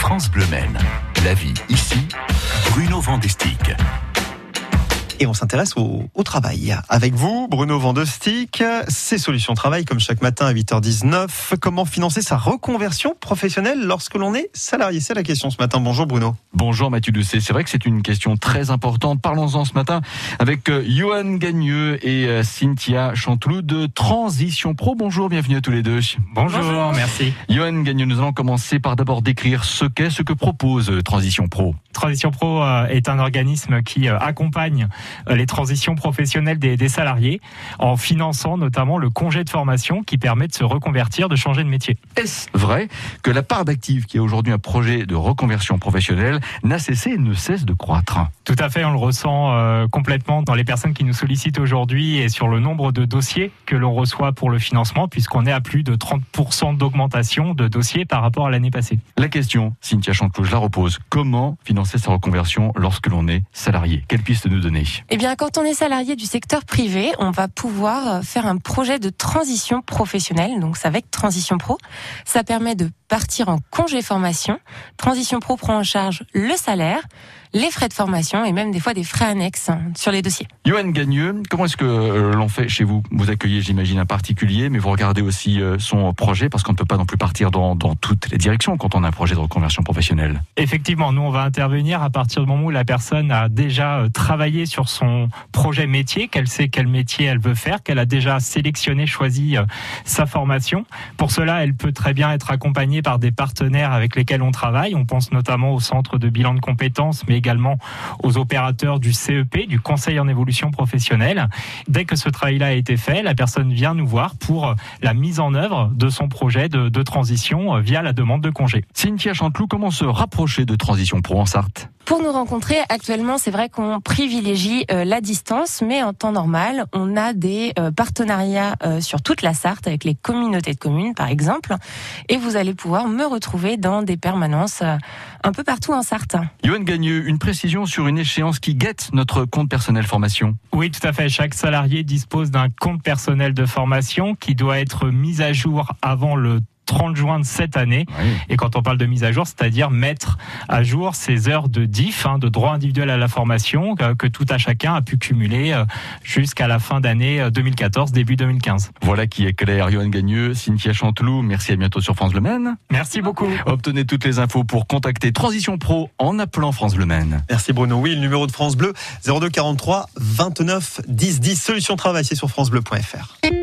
France Bleu Maine. La vie ici, Bruno Vandestick. Et on s'intéresse au, au, travail. Avec vous, Bruno Vandestick, ces solutions travail, comme chaque matin à 8h19. Comment financer sa reconversion professionnelle lorsque l'on est salarié? C'est la question ce matin. Bonjour Bruno. Bonjour Mathieu Doucet. C'est vrai que c'est une question très importante. Parlons-en ce matin avec euh, Johan Gagneux et euh, Cynthia Chanteloup de Transition Pro. Bonjour, bienvenue à tous les deux. Bonjour, Bonjour. merci. Johan Gagneux, nous allons commencer par d'abord décrire ce qu'est, ce que propose euh, Transition Pro. Transition Pro est un organisme qui accompagne les transitions professionnelles des, des, salariés en finançant notamment le congé de formation qui permet de se reconvertir, de changer de métier. Est-ce vrai que la part d'actifs qui est aujourd'hui un projet de reconversion professionnelle n'a cessé et ne cesse de croître? Tout à fait, on le ressent euh, complètement dans les personnes qui nous sollicitent aujourd'hui et sur le nombre de dossiers que l'on reçoit pour le financement puisqu'on est à plus de 30% d'augmentation de dossiers par rapport à l'année passée. La question, Cynthia Chantelot, je la repose. Comment financer sa reconversion lorsque l'on est salarié Quelle piste nous donner eh bien, quand on est salarié du secteur privé, on va pouvoir faire un projet de transition professionnelle. Donc, c'est avec Transition Pro. Ça permet de partir en congé formation. Transition Pro prend en charge le salaire, les frais de formation et même des fois des frais annexes sur les dossiers. Johan Gagneux, comment est-ce que euh, l'on fait chez vous? Vous accueillez, j'imagine, un particulier, mais vous regardez aussi euh, son projet parce qu'on ne peut pas non plus partir dans, dans, toutes les directions quand on a un projet de reconversion professionnelle. Effectivement, nous on va intervenir à partir du moment où la personne a déjà euh, travaillé sur son projet métier, qu'elle sait quel métier elle veut faire, qu'elle a déjà sélectionné, choisi sa formation. Pour cela, elle peut très bien être accompagnée par des partenaires avec lesquels on travaille. On pense notamment au centre de bilan de compétences, mais également aux opérateurs du CEP, du Conseil en évolution professionnelle. Dès que ce travail-là a été fait, la personne vient nous voir pour la mise en œuvre de son projet de, transition euh, via la demande de congé. Cynthia Chanteloup, comment se rapprocher de Transition Pro en Sarthe? Pour nous rencontrer, actuellement, c'est vrai qu'on privilégie euh, la distance, mais en temps normal, on a des euh, partenariats euh, sur toute la Sarthe avec les communautés de communes, par exemple, et vous allez pouvoir me retrouver dans des permanences un peu partout en Sarthe. Yoann Gagneux, une précision sur une échéance qui guette notre compte personnel formation. Oui, tout à fait. Chaque salarié dispose d'un compte personnel de formation qui doit être mis à jour avant le 30 juin de cette année. Oui. Et quand on parle de mise à jour, c'est-à-dire mettre à jour ces heures de DIF, hein, de droit individuel à la formation, que, que, tout à chacun a pu cumuler euh, jusqu'à la fin d'année 2014, début 2015. Voilà qui est clair. Johan Gagneux, Cynthia Chanteloup, merci à bientôt sur France Le Maine. Merci beaucoup. Obtenez toutes les infos pour contacter Transition Pro en appelant France Bleu Maine. Merci Bruno. Oui, le numéro de France Bleu, 02 43 29 10 10. Solution travail, c'est sur francebleu.fr.